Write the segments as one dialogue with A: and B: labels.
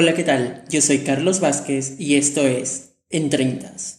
A: Hola, ¿qué tal? Yo soy Carlos Vázquez y esto es En Treintas.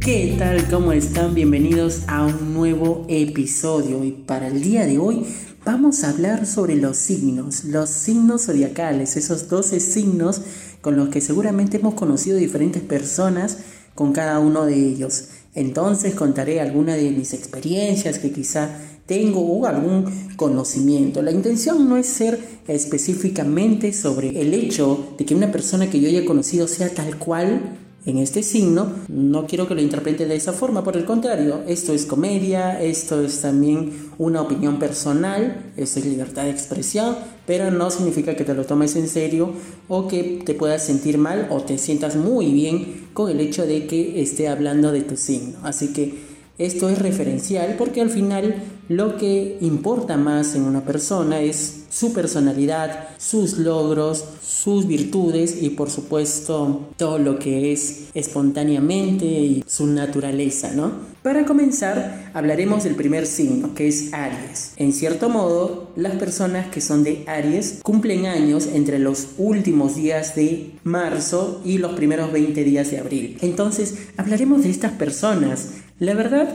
A: ¿Qué tal? ¿Cómo están? Bienvenidos a un nuevo episodio y para el día de hoy vamos a hablar sobre los signos, los signos zodiacales, esos 12 signos con los que seguramente hemos conocido diferentes personas con cada uno de ellos. Entonces contaré algunas de mis experiencias que quizá tengo o algún conocimiento. La intención no es ser específicamente sobre el hecho de que una persona que yo haya conocido sea tal cual en este signo, no quiero que lo interprete de esa forma, por el contrario, esto es comedia, esto es también una opinión personal, esto es libertad de expresión, pero no significa que te lo tomes en serio o que te puedas sentir mal o te sientas muy bien con el hecho de que esté hablando de tu signo. Así que esto es referencial porque al final lo que importa más en una persona es su personalidad, sus logros, sus virtudes y por supuesto todo lo que es espontáneamente y su naturaleza, ¿no? Para comenzar, hablaremos del primer signo, que es Aries. En cierto modo, las personas que son de Aries cumplen años entre los últimos días de marzo y los primeros 20 días de abril. Entonces, hablaremos de estas personas. La verdad,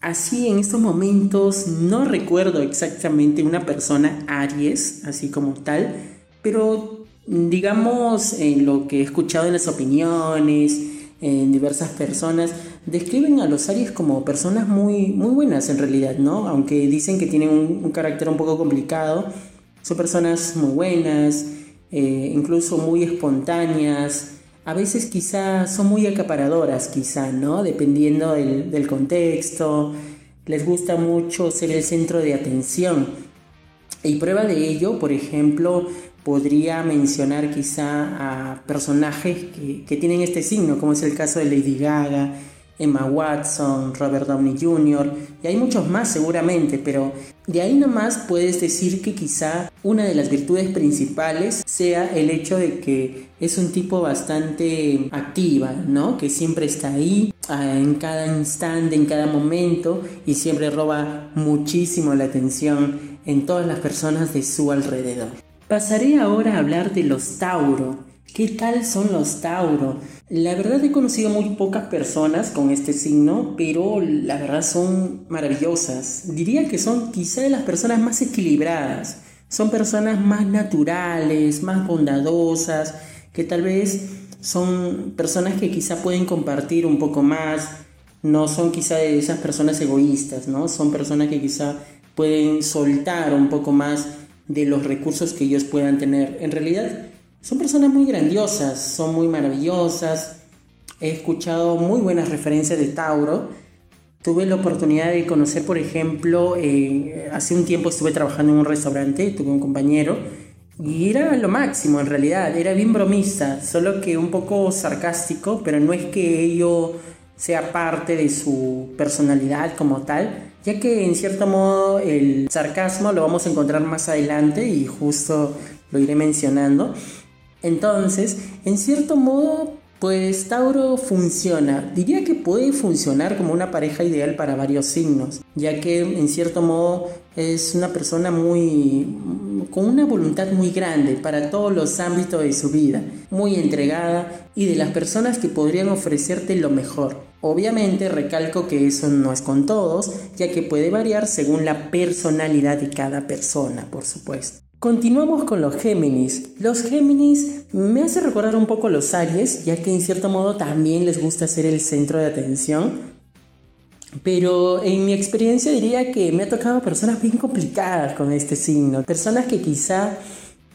A: Así en estos momentos no recuerdo exactamente una persona Aries, así como tal, pero digamos en lo que he escuchado en las opiniones, en diversas personas, describen a los Aries como personas muy, muy buenas en realidad, ¿no? Aunque dicen que tienen un, carácter un poco complicado, son personas muy buenas, eh, incluso muy espontáneas, a veces quizá son muy acaparadoras, quizá, ¿no? Dependiendo del, contexto, les gusta mucho ser el centro de atención. Y prueba de ello, por ejemplo, podría mencionar quizá a personajes que, que, tienen este signo, como es el caso de Lady Gaga, Emma Watson, Robert Downey Jr. y hay muchos más seguramente, pero de ahí nomás puedes decir que quizá una de las virtudes principales sea el hecho de que es un tipo bastante activa, ¿no? Que siempre está ahí ah, en cada instante, en cada momento y siempre roba muchísimo la atención en todas las personas de su alrededor. Pasaré ahora a hablar de los Tauro. ¿Qué tal son los Tauro? La verdad he conocido muy pocas personas con este signo, pero la verdad son maravillosas. Diría que son quizá de las personas más equilibradas. Son personas más naturales, más bondadosas, que tal vez son personas que quizá pueden compartir un poco más. No son quizá de esas personas egoístas, ¿no? Son personas que quizá pueden soltar un poco más de los recursos que ellos puedan tener. En realidad, son personas muy grandiosas, son muy maravillosas. He escuchado muy buenas referencias de Tauro. Tuve la oportunidad de conocer, por ejemplo, eh, hace un tiempo estuve trabajando en un restaurante, tuve un compañero y era lo máximo en realidad, era bien bromista, solo que un poco sarcástico, pero no es que ello sea parte de su personalidad como tal, ya que en cierto modo el sarcasmo lo vamos a encontrar más adelante y justo lo iré mencionando. Entonces, en cierto modo, pues Tauro funciona. Diría que puede funcionar como una pareja ideal para varios signos, ya que en cierto modo es una persona muy con una voluntad muy grande para todos los ámbitos de su vida, muy entregada y de las personas que podrían ofrecerte lo mejor. Obviamente recalco que eso no es con todos, ya que puede variar según la personalidad de cada persona, por supuesto. Continuamos con los Géminis. Los Géminis me hace recordar un poco los Aries, ya que en cierto modo también les gusta ser el centro de atención. Pero en mi experiencia diría que me ha tocado personas bien complicadas con este signo. Personas que quizá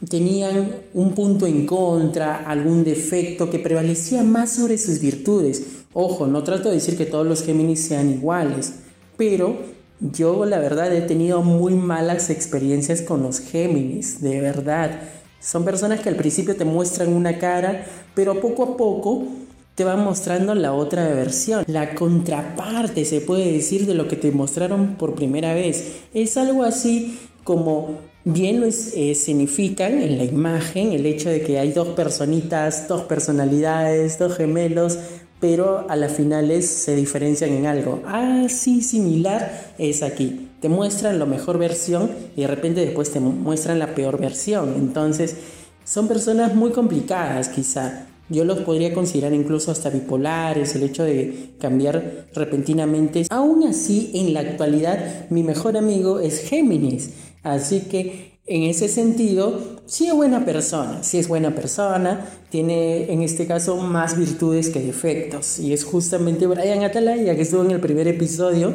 A: tenían un punto en contra, algún defecto que prevalecía más sobre sus virtudes. Ojo, no trato de decir que todos los Géminis sean iguales, pero yo la verdad he tenido muy malas experiencias con los Géminis, de verdad. Son personas que al principio te muestran una cara, pero poco a poco te van mostrando la otra versión, la contraparte, se puede decir, de lo que te mostraron por primera vez. Es algo así como bien lo significan en la imagen, el hecho de que hay dos personitas, dos personalidades, dos gemelos, pero a las finales se diferencian en algo. Así similar es aquí. Te muestran la mejor versión y de repente después te muestran la peor versión. Entonces, son personas muy complicadas quizá. Yo los podría considerar incluso hasta bipolares, el hecho de cambiar repentinamente. Aún así, en la actualidad, mi mejor amigo es Géminis. Así que en ese sentido, sí es buena persona, sí es buena persona, tiene en este caso más virtudes que defectos. Y es justamente Brian Atalaya que estuvo en el primer episodio.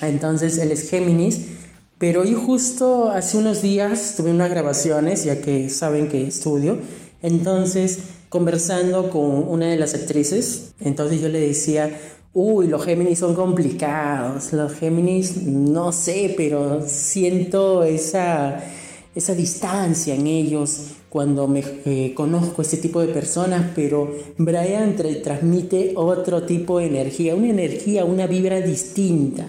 A: Entonces él es Géminis. Pero yo justo hace unos días tuve unas grabaciones, ya que saben que estudio. Entonces, conversando con una de las actrices, entonces yo le decía, Uy, los Géminis son complicados. Los Géminis, no sé, pero siento esa, esa distancia en ellos cuando me eh, conozco este tipo de personas, pero Brian transmite otro tipo de energía, una energía, una vibra distinta.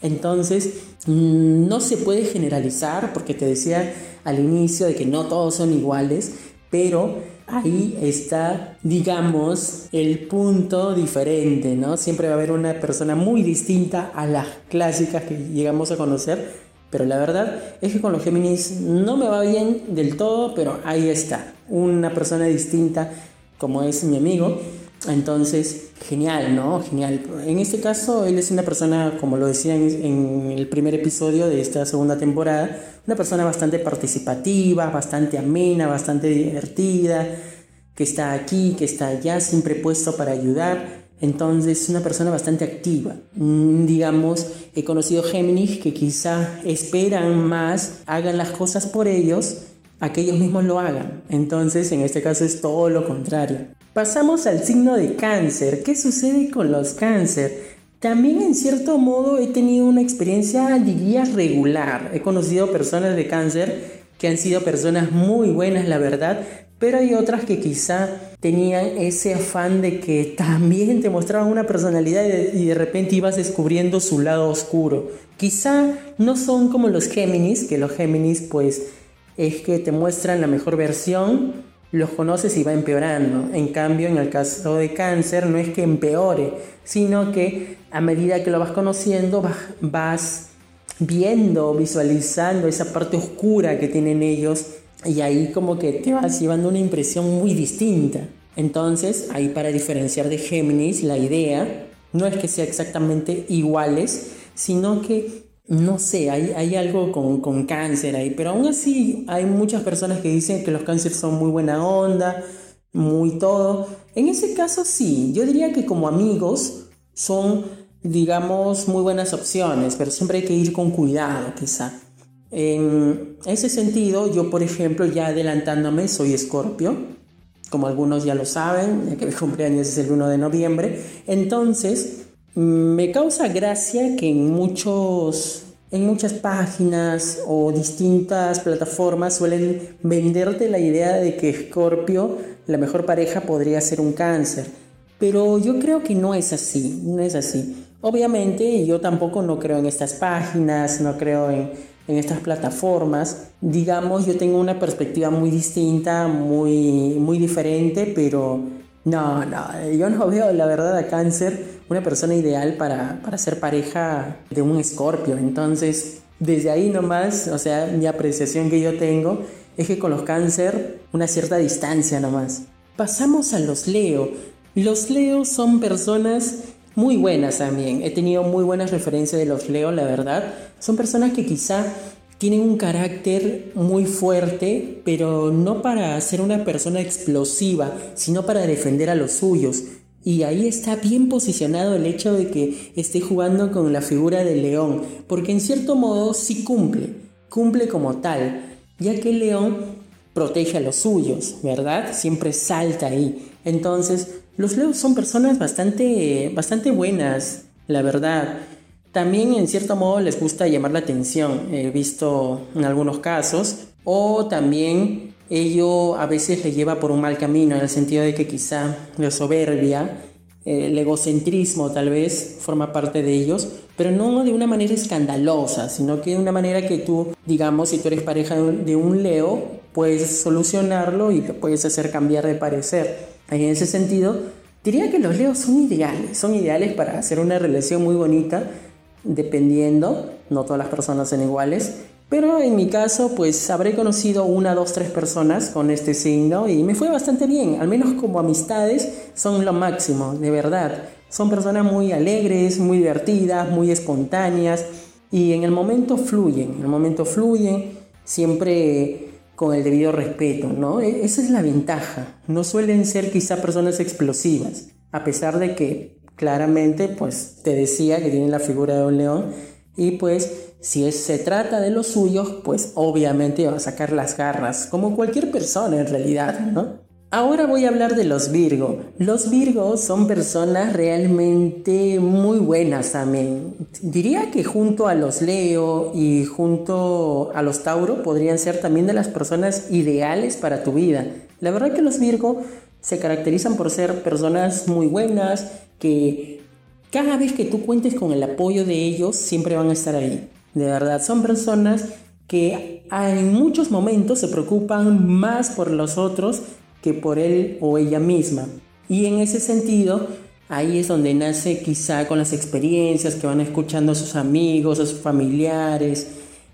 A: Entonces, mm, no se puede generalizar, porque te decía al inicio de que no todos son iguales, pero ahí está, digamos, el punto diferente, ¿no? Siempre va a haber una persona muy distinta a las clásicas que llegamos a conocer, pero la verdad es que con los Géminis no me va bien del todo, pero ahí está, una persona distinta como es mi amigo. Entonces, genial, ¿no? Genial. En este caso, él es una persona, como lo decía en, el primer episodio de esta segunda temporada, una persona bastante participativa, bastante amena, bastante divertida, que está aquí, que está allá, siempre puesto para ayudar. Entonces, una persona bastante activa. Mm, digamos, he conocido Géminis que quizá esperan más, hagan las cosas por ellos, a que ellos mismos lo hagan. Entonces, en este caso es todo lo contrario. Pasamos al signo de cáncer. ¿Qué sucede con los cáncer? También en cierto modo he tenido una experiencia, diría, regular. He conocido personas de cáncer que han sido personas muy buenas, la verdad, pero hay otras que quizá tenían ese afán de que también te mostraban una personalidad y de repente ibas descubriendo su lado oscuro. Quizá no son como los Géminis, que los Géminis pues es que te muestran la mejor versión los conoces y va empeorando. En cambio, en el caso de cáncer, no es que empeore, sino que a medida que lo vas conociendo, vas, viendo, visualizando esa parte oscura que tienen ellos y ahí como que te vas llevando una impresión muy distinta. Entonces, ahí para diferenciar de Géminis, la idea no es que sea exactamente iguales, sino que no sé, hay, hay algo con, con, cáncer ahí, pero aún así hay muchas personas que dicen que los cánceres son muy buena onda, muy todo. En ese caso sí, yo diría que como amigos son, digamos, muy buenas opciones, pero siempre hay que ir con cuidado quizá. En ese sentido, yo por ejemplo, ya adelantándome, soy escorpio, como algunos ya lo saben, ya que mi cumpleaños es el 1 de noviembre, entonces me causa gracia que en muchos en muchas páginas o distintas plataformas suelen venderte la idea de que Scorpio, la mejor pareja, podría ser un cáncer. Pero yo creo que no es así, no es así. Obviamente yo tampoco no creo en estas páginas, no creo en, en estas plataformas. Digamos, yo tengo una perspectiva muy distinta, muy, muy diferente, pero no, no, yo no veo la verdad a cáncer una persona ideal para, para ser pareja de un escorpio. Entonces, desde ahí nomás, o sea, mi apreciación que yo tengo es que con los cáncer una cierta distancia nomás. Pasamos a los Leo. Los Leo son personas muy buenas también. He tenido muy buenas referencias de los Leo, la verdad. Son personas que quizá tienen un carácter muy fuerte, pero no para ser una persona explosiva, sino para defender a los suyos. Y ahí está bien posicionado el hecho de que esté jugando con la figura del león, porque en cierto modo sí cumple, cumple como tal, ya que el león protege a los suyos, ¿verdad? Siempre salta ahí. Entonces, los leones son personas bastante, bastante buenas, la verdad. También en cierto modo les gusta llamar la atención, he visto en algunos casos, o también ello a veces le lleva por un mal camino, en el sentido de que quizá la soberbia, el egocentrismo tal vez forma parte de ellos, pero no de una manera escandalosa, sino que de una manera que tú, digamos, si tú eres pareja de un Leo, puedes solucionarlo y te puedes hacer cambiar de parecer. En ese sentido, Diría que los leos son ideales, son ideales para hacer una relación muy bonita, dependiendo, no todas las personas son iguales, pero en mi caso, pues habré conocido una, dos, tres personas con este signo y me fue bastante bien, al menos como amistades son lo máximo, de verdad. Son personas muy alegres, muy divertidas, muy espontáneas y en el momento fluyen, en el momento fluyen, siempre con el debido respeto, ¿no? E, esa es la ventaja. No suelen ser quizá personas explosivas, a pesar de que claramente, pues te decía que tienen la figura de un león y pues si se trata de los suyos, pues obviamente va a sacar las garras, como cualquier persona en realidad, ¿no? Ahora voy a hablar de los Virgo. Los Virgos son personas realmente muy buenas también. Diría que junto a los Leo y junto a los Tauro podrían ser también de las personas ideales para tu vida. La verdad que los Virgo se caracterizan por ser personas muy buenas, que cada vez que tú cuentes con el apoyo de ellos, siempre van a estar ahí. De verdad, son personas que en muchos momentos se preocupan más por los otros que por él o ella misma. Y en ese sentido, ahí es donde nace quizá con las experiencias que van escuchando a sus amigos, a sus familiares,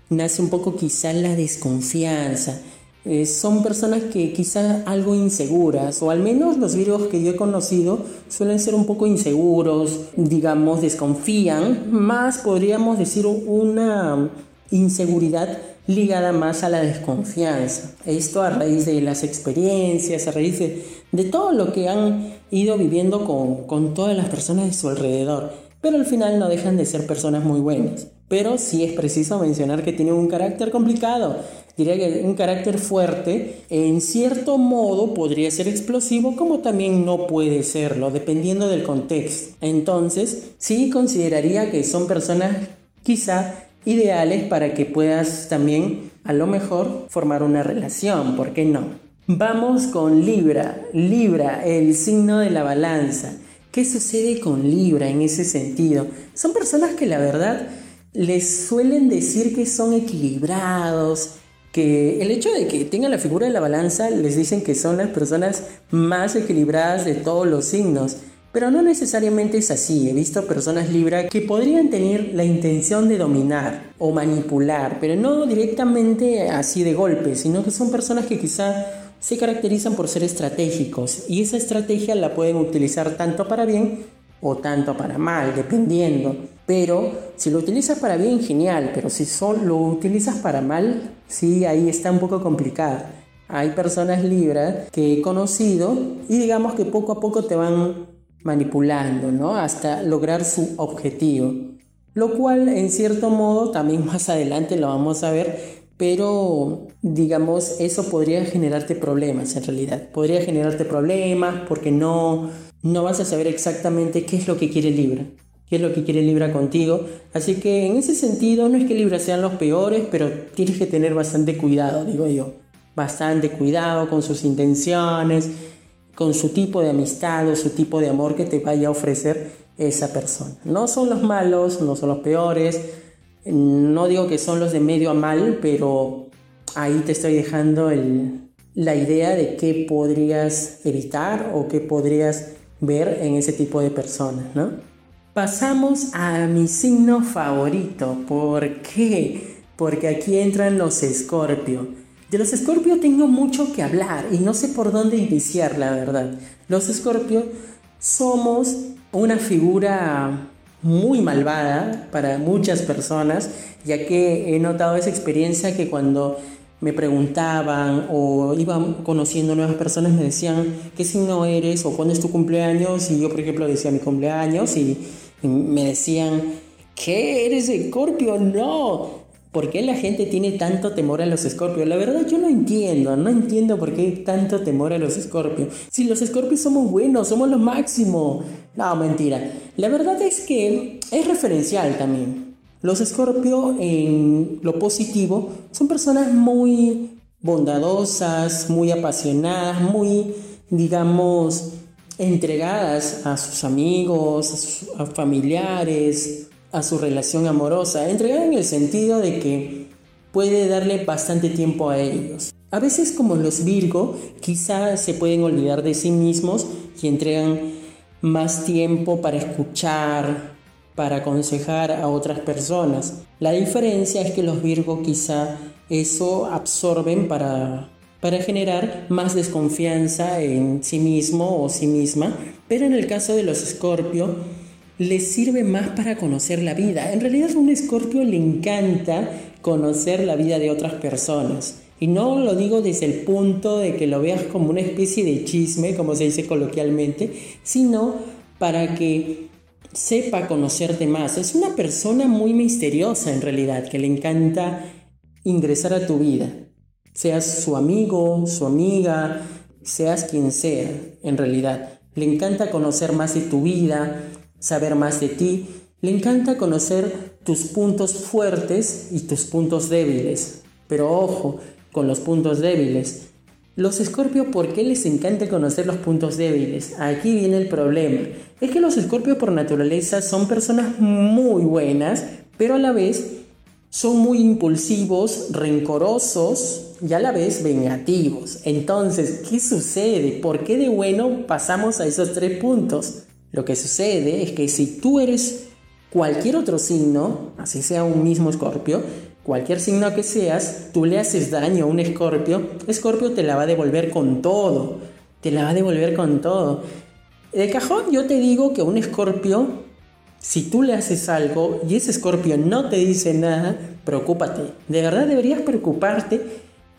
A: nace un poco quizá la desconfianza. Eh, son personas que quizá algo inseguras, o al menos los virgos que yo he conocido suelen ser un poco inseguros, digamos, desconfían, más podríamos decir una inseguridad ligada más a la desconfianza. Esto a raíz de las experiencias, a raíz de, todo lo que han ido viviendo con, con todas las personas de su alrededor. Pero al final no dejan de ser personas muy buenas. Pero sí es preciso mencionar que tienen un carácter complicado. Diría que un carácter fuerte, en cierto modo podría ser explosivo, como también no puede serlo, dependiendo del contexto. Entonces, sí consideraría que son personas quizá ideales para que puedas también a lo mejor formar una relación, ¿por qué no? Vamos con Libra, Libra, el signo de la balanza. ¿Qué sucede con Libra en ese sentido? Son personas que la verdad les suelen decir que son equilibrados, que el hecho de que tengan la figura de la balanza les dicen que son las personas más equilibradas de todos los signos. Pero no necesariamente es así. He visto personas Libra que podrían tener la intención de dominar o manipular, pero no directamente así de golpe, sino que son personas que quizá se caracterizan por ser estratégicos y esa estrategia la pueden utilizar tanto para bien o tanto para mal, dependiendo. Pero si lo utilizas para bien, genial, pero si solo lo utilizas para mal, sí, ahí está un poco complicado. Hay personas Libra que he conocido y digamos que poco a poco te van manipulando, ¿no? Hasta lograr su objetivo. Lo cual, en cierto modo, también más adelante lo vamos a ver, pero digamos, eso podría generarte problemas en realidad. Podría generarte problemas porque no, no vas a saber exactamente qué es lo que quiere Libra. Qué es lo que quiere Libra contigo. Así que en ese sentido, no es que Libra sean los peores, pero tienes que tener bastante cuidado, digo yo. Bastante cuidado con sus intenciones con su tipo de amistad o su tipo de amor que te vaya a ofrecer esa persona. No son los malos, no son los peores, no digo que son los de medio a mal, pero ahí te estoy dejando la idea de qué podrías evitar o qué podrías ver en ese tipo de personas, ¿no? Pasamos a mi signo favorito. ¿Por qué? Porque aquí entran los escorpios. De los escorpios tengo mucho que hablar y no sé por dónde iniciar, la verdad. Los escorpios somos una figura muy malvada para muchas personas, ya que he notado esa experiencia que cuando me preguntaban o iban conociendo nuevas personas me decían qué signo eres o cuándo es tu cumpleaños y yo por ejemplo decía mi cumpleaños y me decían ¿qué eres escorpio? No, ¿Por qué la gente tiene tanto temor a los escorpios? La verdad yo no entiendo, no entiendo por qué tanto temor a los escorpios. Si los escorpios somos buenos, somos lo máximo. No, mentira. La verdad es que es referencial también. Los escorpios en lo positivo son personas muy bondadosas, muy apasionadas, muy, digamos, entregadas a sus amigos, a sus familiares, a su relación amorosa, entregada en el sentido de que puede darle bastante tiempo a ellos. A veces como los Virgo, quizá se pueden olvidar de sí mismos y entregan más tiempo para escuchar, para aconsejar a otras personas. La diferencia es que los Virgo quizá eso absorben para, para generar más desconfianza en sí mismo o sí misma, pero en el caso de los Escorpio les sirve más para conocer la vida. En realidad a un Escorpio le encanta conocer la vida de otras personas. Y no lo digo desde el punto de que lo veas como una especie de chisme, como se dice coloquialmente, sino para que sepa conocerte más. Es una persona muy misteriosa en realidad, que le encanta ingresar a tu vida. Seas su amigo, su amiga, seas quien sea, en realidad. Le encanta conocer más de tu vida, saber más de ti. Le encanta conocer tus puntos fuertes y tus puntos débiles. Pero ojo con los puntos débiles. Los escorpios, ¿por qué les encanta conocer los puntos débiles? Aquí viene el problema. Es que los escorpios por naturaleza son personas muy buenas, pero a la vez son muy impulsivos, rencorosos y a la vez vengativos. Entonces, ¿qué sucede? ¿Por qué de bueno pasamos a esos tres puntos? Lo que sucede es que si tú eres cualquier otro signo, así sea un mismo escorpio, cualquier signo que seas, tú le haces daño a un escorpio, escorpio te la va a devolver con todo, te la va a devolver con todo. De cajón yo te digo que un escorpio si tú le haces algo y ese escorpio no te dice nada, preocúpate. De verdad deberías preocuparte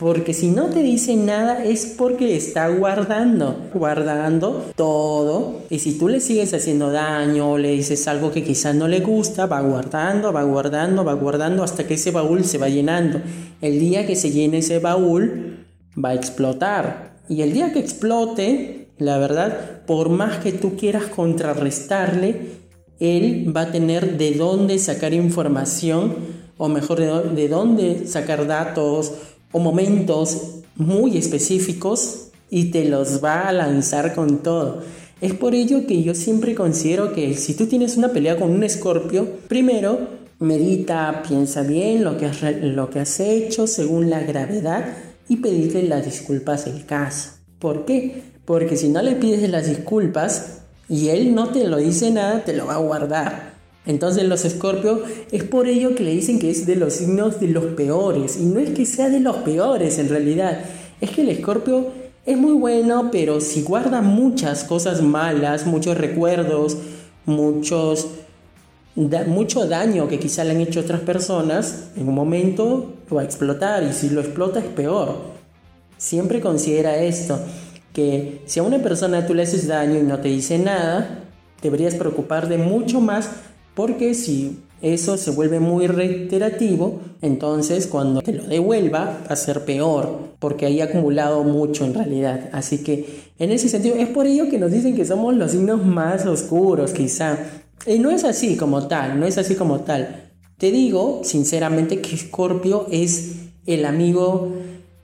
A: porque si no te dice nada es porque está guardando, guardando todo. Y si tú le sigues haciendo daño o le dices algo que quizás no le gusta, va guardando, va guardando, va guardando hasta que ese baúl se va llenando. El día que se llene ese baúl, va a explotar. Y el día que explote, la verdad, por más que tú quieras contrarrestarle, él va a tener de dónde sacar información, o mejor, de dónde sacar datos o momentos muy específicos y te los va a lanzar con todo. Es por ello que yo siempre considero que si tú tienes una pelea con un escorpio, primero medita, piensa bien lo que has, lo que has hecho según la gravedad y pedirle las disculpas del caso. ¿Por qué? Porque si no le pides las disculpas, y él no te lo dice nada, te lo va a guardar. Entonces los escorpios es por ello que le dicen que es de los signos de los peores. Y no es que sea de los peores en realidad. Es que el escorpio es muy bueno, pero si guarda muchas cosas malas, muchos recuerdos, muchos, mucho daño que quizá le han hecho otras personas, en un momento va a explotar. Y si lo explota es peor. Siempre considera esto que si a una persona tú le haces daño y no te dice nada, deberías preocuparte mucho más porque si eso se vuelve muy reiterativo, entonces cuando te lo devuelva va a ser peor, porque hay acumulado mucho en realidad. Así que en ese sentido es por ello que nos dicen que somos los signos más oscuros quizá. Y no es así como tal, no es así como tal. Te digo sinceramente que Scorpio es el amigo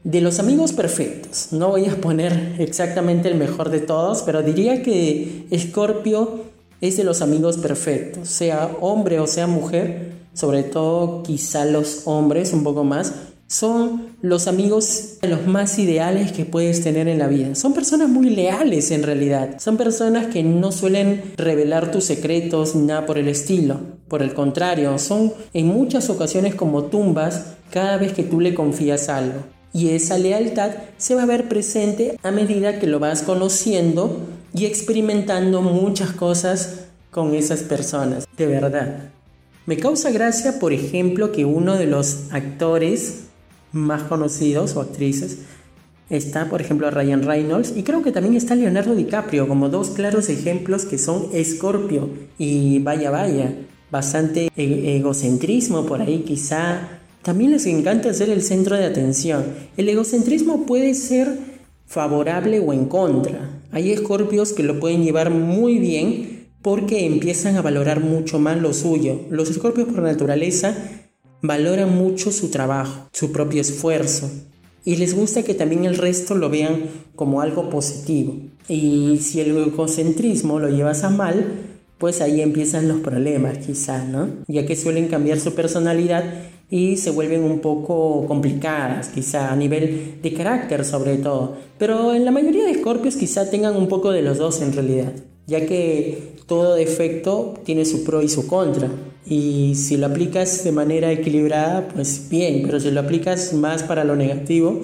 A: de los amigos perfectos, no voy a poner exactamente el mejor de todos, pero diría que Scorpio es de los amigos perfectos, sea hombre o sea mujer, sobre todo quizá los hombres un poco más, son los amigos los más ideales que puedes tener en la vida. Son personas muy leales en realidad. Son personas que no suelen revelar tus secretos ni nada por el estilo. Por el contrario, son en muchas ocasiones como tumbas cada vez que tú le confías algo y esa lealtad se va a ver presente a medida que lo vas conociendo y experimentando muchas cosas con esas personas, de verdad. Me causa gracia, por ejemplo, que uno de los actores más conocidos o actrices está, por ejemplo, Ryan Reynolds y creo que también está Leonardo DiCaprio como dos claros ejemplos que son Escorpio y vaya vaya, bastante e-, egocentrismo por ahí quizá también les encanta ser el centro de atención. El egocentrismo puede ser favorable o en contra. Hay escorpios que lo pueden llevar muy bien porque empiezan a valorar mucho más lo suyo. Los escorpios por naturaleza valoran mucho su trabajo, su propio esfuerzo. Y les gusta que también el resto lo vean como algo positivo. Y si el egocentrismo lo llevas a mal, pues ahí empiezan los problemas quizás, ¿no? Ya que suelen cambiar su personalidad y se vuelven un poco complicadas, quizá a nivel de carácter sobre todo. Pero en la mayoría de escorpios quizá tengan un poco de los dos en realidad. ya que todo defecto tiene su pro y su contra. Y si lo aplicas de manera equilibrada, pues bien, pero si lo aplicas más para lo negativo,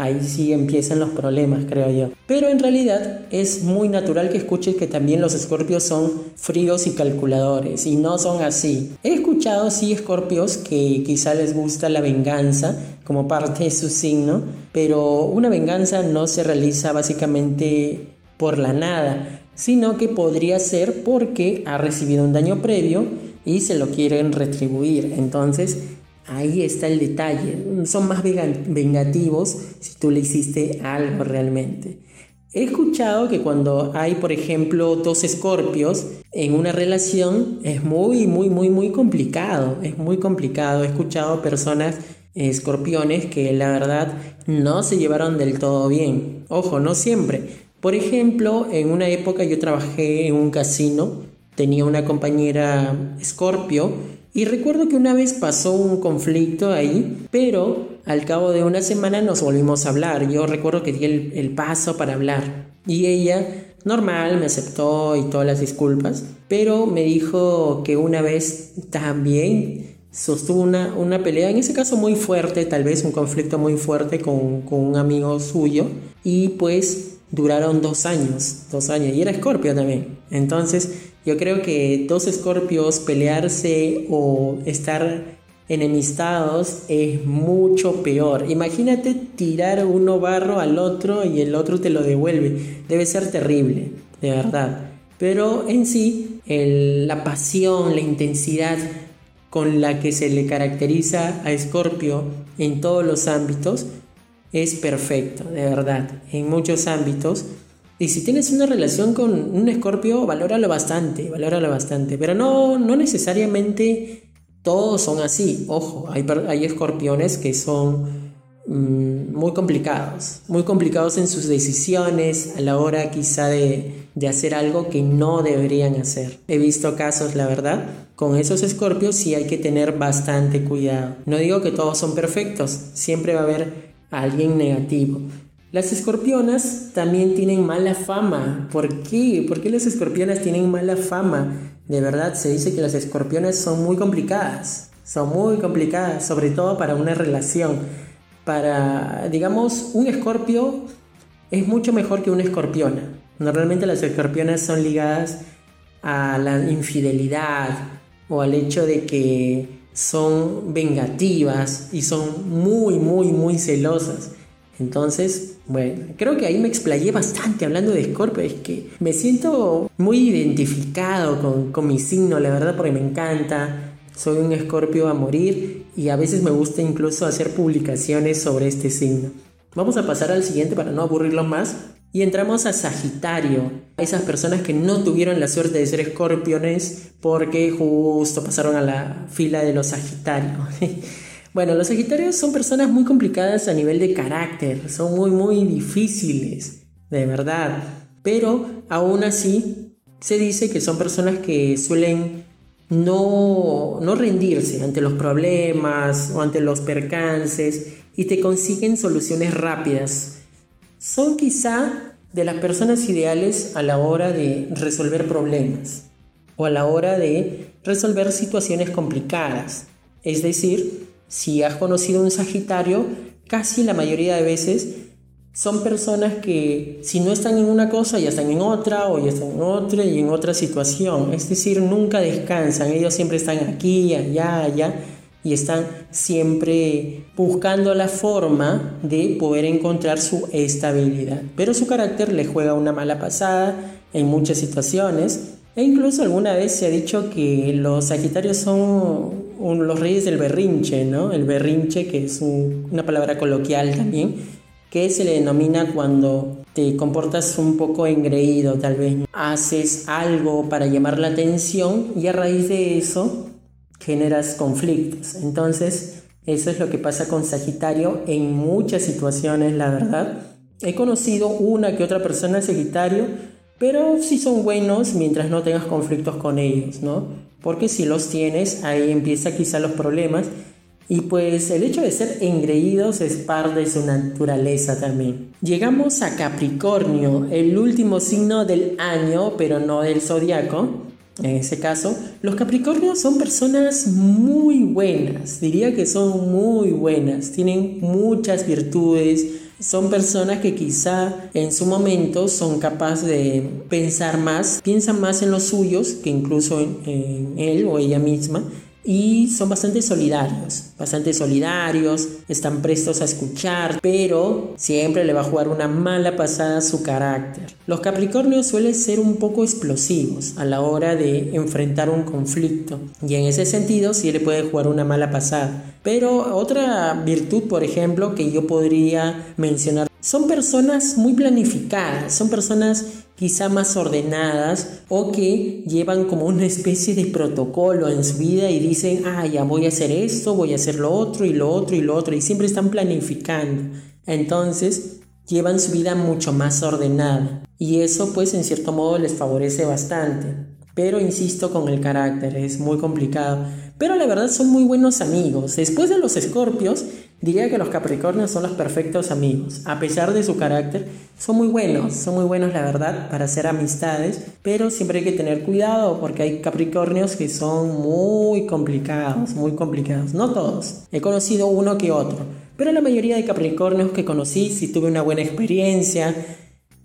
A: ahí sí empiezan los problemas, creo yo. Pero en realidad es muy natural que escuches que también los escorpios son fríos y calculadores, y no son así. He escuchado sí escorpios que quizá les gusta la venganza como parte de su signo, pero una venganza no se realiza básicamente por la nada, sino que podría ser porque ha recibido un daño previo y se lo quieren retribuir. Entonces, Ahí está el detalle. Son más vengativos si tú le hiciste algo realmente. He escuchado que cuando hay, por ejemplo, dos escorpios en una relación es muy, muy, muy, muy complicado. Es muy complicado. He escuchado personas escorpiones que la verdad no se llevaron del todo bien. Ojo, no siempre. Por ejemplo, en una época yo trabajé en un casino, tenía una compañera escorpio y recuerdo que una vez pasó un conflicto ahí, pero al cabo de una semana nos volvimos a hablar. Yo recuerdo que di el, paso para hablar. Y ella, normal, me aceptó y todas las disculpas, pero me dijo que una vez también sostuvo una, una pelea, en ese caso muy fuerte, tal vez un conflicto muy fuerte con, con un amigo suyo. Y pues duraron dos años, dos años. Y era Scorpio también. Entonces yo creo que dos escorpios pelearse o estar enemistados es mucho peor. Imagínate tirar uno barro al otro y el otro te lo devuelve. Debe ser terrible, de verdad. Pero en sí, la pasión, la intensidad con la que se le caracteriza a Escorpio en todos los ámbitos es perfecto, de verdad. En muchos ámbitos y si tienes una relación con un escorpio, valóralo bastante, valóralo bastante. Pero no, no necesariamente todos son así. Ojo, hay, escorpiones que son mm, muy complicados, muy complicados en sus decisiones a la hora quizá de, de hacer algo que no deberían hacer. He visto casos, la verdad, con esos escorpios sí hay que tener bastante cuidado. No digo que todos son perfectos, siempre va a haber alguien negativo. Las escorpionas también tienen mala fama. ¿Por qué? ¿Por qué las escorpionas tienen mala fama? De verdad, se dice que las escorpionas son muy complicadas. Son muy complicadas, sobre todo para una relación. Para, digamos, un escorpio es mucho mejor que una escorpiona. Normalmente las escorpionas son ligadas a la infidelidad o al hecho de que son vengativas y son muy, muy, muy celosas. Entonces, bueno, creo que ahí me explayé bastante hablando de Scorpio. Es que me siento muy identificado con, mi signo, la verdad, porque me encanta. Soy un Escorpio a morir y a veces me gusta incluso hacer publicaciones sobre este signo. Vamos a pasar al siguiente para no aburrirlo más. Y entramos a Sagitario, esas personas que no tuvieron la suerte de ser escorpiones porque justo pasaron a la fila de los Sagitarios. Bueno, los Sagitarios son personas muy complicadas a nivel de carácter, son muy, muy difíciles, de verdad. Pero aún así se dice que son personas que suelen no, no rendirse ante los problemas o ante los percances y te consiguen soluciones rápidas. Son quizá de las personas ideales a la hora de resolver problemas o a la hora de resolver situaciones complicadas. Es decir, si has conocido un Sagitario, casi la mayoría de veces son personas que si no están en una cosa ya están en otra o ya están en otra y en otra situación. Es decir, nunca descansan, ellos siempre están aquí, allá, allá y están siempre buscando la forma de poder encontrar su estabilidad. Pero su carácter le juega una mala pasada en muchas situaciones e incluso alguna vez se ha dicho que los Sagitarios son los reyes del berrinche, ¿no? El berrinche, que es una palabra coloquial también, que se le denomina cuando te comportas un poco engreído, tal vez haces algo para llamar la atención y a raíz de eso generas conflictos. Entonces, eso es lo que pasa con Sagitario en muchas situaciones, la verdad. He conocido una que otra persona Sagitario, pero sí son buenos mientras no tengas conflictos con ellos, ¿no? porque si los tienes, ahí empieza quizá los problemas Y pues el hecho de ser engreídos es parte de su naturaleza también. Llegamos a Capricornio, el último signo del año, pero no del zodiaco. En ese caso, los Capricornios son personas muy buenas, diría que son muy buenas, tienen muchas virtudes, son personas que quizá en su momento son capaces de pensar más, piensan más en los suyos que incluso en él o ella misma y son bastante solidarios, bastante solidarios, están prestos a escuchar, pero siempre le va a jugar una mala pasada a su carácter. Los Capricornios suelen ser un poco explosivos a la hora de enfrentar un conflicto y en ese sentido sí le puede jugar una mala pasada. Pero otra virtud, por ejemplo, que yo podría mencionar, son personas muy planificadas, son personas quizá más ordenadas o que llevan como una especie de protocolo en su vida y dicen, ah, ya voy a hacer esto, voy a hacer lo otro y lo otro y lo otro y siempre están planificando. Entonces llevan su vida mucho más ordenada y eso pues en cierto modo les favorece bastante. Pero insisto con el carácter, es muy complicado. Pero la verdad son muy buenos amigos. Después de los escorpios, Diría que los Capricornios son los perfectos amigos. A pesar de su carácter, son muy buenos, son muy buenos la verdad para hacer amistades, pero siempre hay que tener cuidado porque hay Capricornios que son muy complicados, muy complicados. No todos, he conocido uno que otro, pero la mayoría de Capricornios que conocí sí tuve una buena experiencia.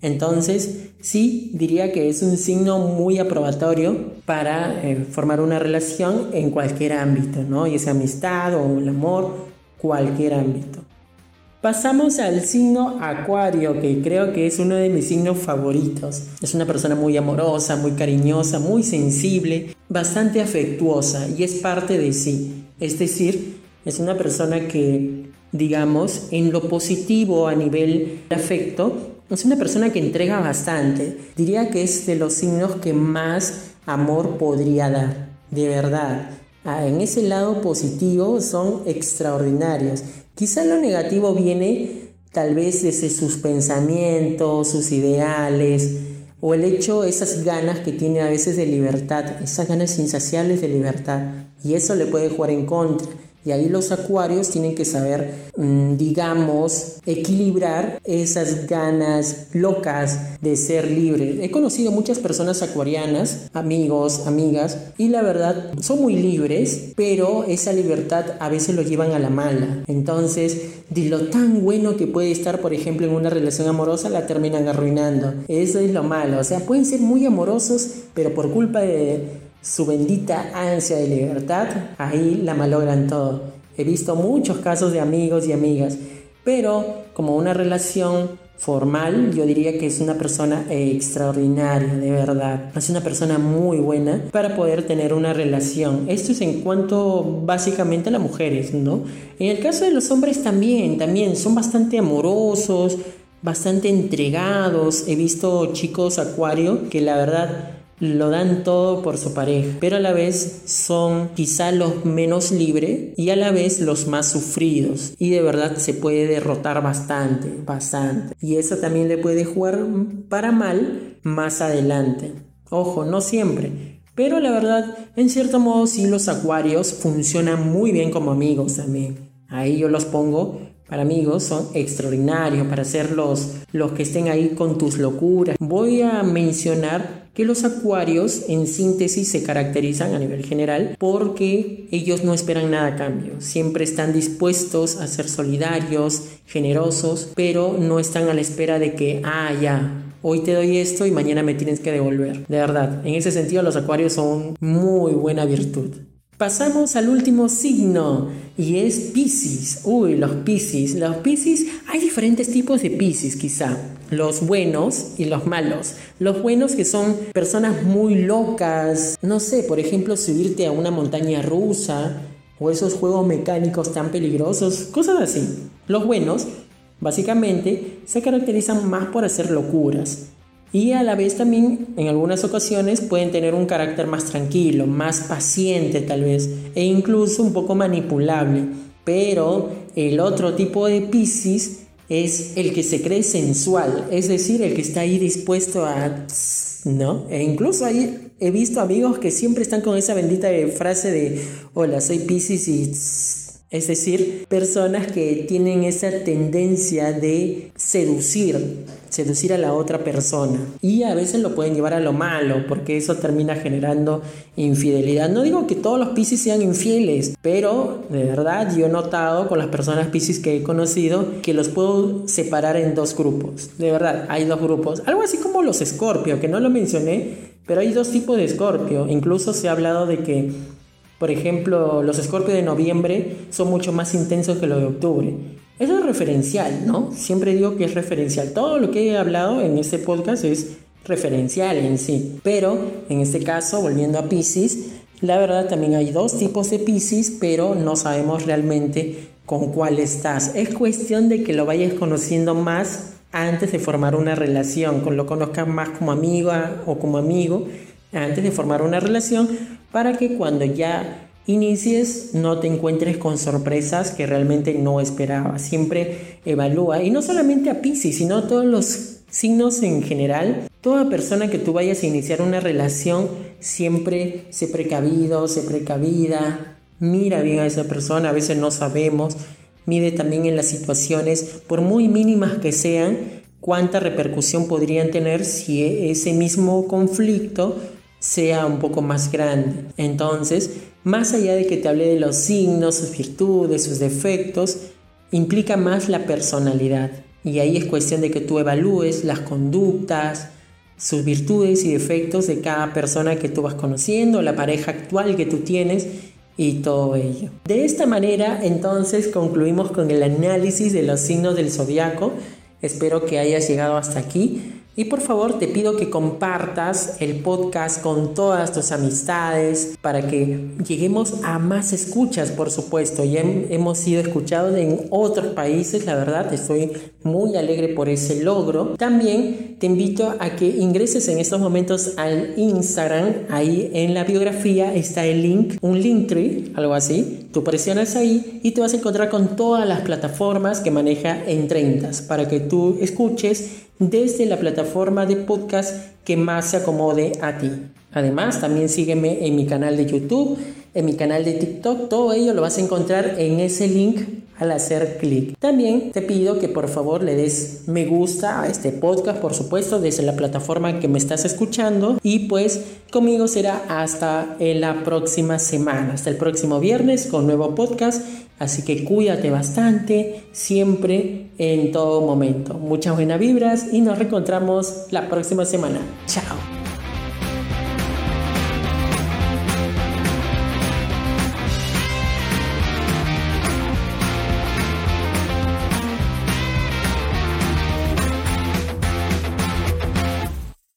A: Entonces, sí, diría que es un signo muy aprobatorio para eh, formar una relación en cualquier ámbito, ¿no? Y esa amistad o el amor cualquier ámbito. Pasamos al signo Acuario, que creo que es uno de mis signos favoritos. Es una persona muy amorosa, muy cariñosa, muy sensible, bastante afectuosa y es parte de sí. Es decir, es una persona que, digamos, en lo positivo a nivel de afecto, es una persona que entrega bastante. Diría que es de los signos que más amor podría dar, de verdad. Ah, en ese lado positivo son extraordinarios. Quizá lo negativo viene tal vez desde sus pensamientos, sus ideales, o el hecho, esas ganas que tiene a veces de libertad, esas ganas insaciables de libertad, y eso le puede jugar en contra. Y ahí los acuarios tienen que saber, mm, digamos, equilibrar esas ganas locas de ser libre. He conocido muchas personas acuarianas, amigos, amigas, y la verdad son muy libres, pero esa libertad a veces lo llevan a la mala. Entonces, de lo tan bueno que puede estar, por ejemplo, en una relación amorosa, la terminan arruinando. Eso es lo malo. O sea, pueden ser muy amorosos, pero por culpa de su bendita ansia de libertad, ahí la malogran todo. He visto muchos casos de amigos y amigas, pero como una relación formal, yo diría que es una persona extraordinaria, de verdad. Es una persona muy buena para poder tener una relación. Esto es en cuanto básicamente a las mujeres, ¿no? En el caso de los hombres también, también son bastante amorosos, bastante entregados. He visto chicos acuario que la verdad lo dan todo por su pareja, pero a la vez son quizá los menos libres y a la vez los más sufridos. Y de verdad se puede derrotar bastante, bastante. Y eso también le puede jugar para mal más adelante. Ojo, no siempre. Pero la verdad, en cierto modo sí los acuarios funcionan muy bien como amigos también. Ahí yo los pongo para amigos, son extraordinarios para ser los, los que estén ahí con tus locuras. Voy a mencionar que los acuarios en síntesis se caracterizan a nivel general porque ellos no esperan nada a cambio, siempre están dispuestos a ser solidarios, generosos, pero no están a la espera de que, ah, ya, hoy te doy esto y mañana me tienes que devolver. De verdad, en ese sentido los acuarios son muy buena virtud. Pasamos al último signo y es Pisces. Uy, los Pisces. Los Pisces, hay diferentes tipos de Pisces quizá. Los buenos y los malos. Los buenos que son personas muy locas. No sé, por ejemplo, subirte a una montaña rusa o esos juegos mecánicos tan peligrosos. Cosas así. Los buenos, básicamente, se caracterizan más por hacer locuras y a la vez también en algunas ocasiones pueden tener un carácter más tranquilo, más paciente tal vez e incluso un poco manipulable. Pero el otro tipo de Pisces es el que se cree sensual, es decir, el que está ahí dispuesto a... ¿No? E incluso ahí he visto amigos que siempre están con esa bendita frase de, hola, soy Pisces y... Es decir, personas que tienen esa tendencia de seducir, seducir a la otra persona. Y a veces lo pueden llevar a lo malo, porque eso termina generando infidelidad. No digo que todos los Pisces sean infieles, pero de verdad yo he notado con las personas Pisces que he conocido que los puedo separar en dos grupos. De verdad, hay dos grupos. Algo así como los Escorpio, que no lo mencioné, pero hay dos tipos de Escorpio. Incluso se ha hablado de que por ejemplo, los Escorpio de noviembre son mucho más intensos que los de octubre. Eso es referencial, ¿no? Siempre digo que es referencial. Todo lo que he hablado en este podcast es referencial en sí. Pero en este caso, volviendo a Pisces, la verdad también hay dos tipos de Pisces, pero no sabemos realmente con cuál estás. Es cuestión de que lo vayas conociendo más antes de formar una relación, con lo conozcas más como amiga o como amigo, antes de formar una relación, para que cuando ya inicies no te encuentres con sorpresas que realmente no esperabas. Siempre evalúa, y no solamente a Pisces, sino a todos los signos en general. Toda persona que tú vayas a iniciar una relación, siempre sé precavido, sé precavida, mira bien a esa persona, a veces no sabemos. Mide también en las situaciones, por muy mínimas que sean, cuánta repercusión podrían tener si ese mismo conflicto sea un poco más grande. Entonces, más allá de que te hable de los signos, sus virtudes, sus defectos, implica más la personalidad. Y ahí es cuestión de que tú evalúes las conductas, sus virtudes y defectos de cada persona que tú vas conociendo, la pareja actual que tú tienes y todo ello. De esta manera, entonces concluimos con el análisis de los signos del zodiaco. Espero que hayas llegado hasta aquí. Y por favor te pido que compartas el podcast con todas tus amistades para que lleguemos a más escuchas, por supuesto. Ya hemos sido escuchados en otros países, la verdad, estoy muy alegre por ese logro. También te invito a que ingreses en estos momentos al Instagram, ahí en la biografía está el link, un link tree, algo así. Tú presionas ahí y te vas a encontrar con todas las plataformas que maneja en 30 para que tú escuches desde la plataforma de podcast que más se acomode a ti. Además, también sígueme en mi canal de YouTube, en mi canal de TikTok, todo ello lo vas a encontrar en ese link al hacer clic. También te pido que por favor le des me gusta a este podcast, por supuesto, desde la plataforma que me estás escuchando. Y pues conmigo será hasta la próxima semana, hasta el próximo viernes con nuevo podcast. Así que cuídate bastante, siempre, en todo momento. Muchas buenas vibras y nos reencontramos la próxima semana. Chao.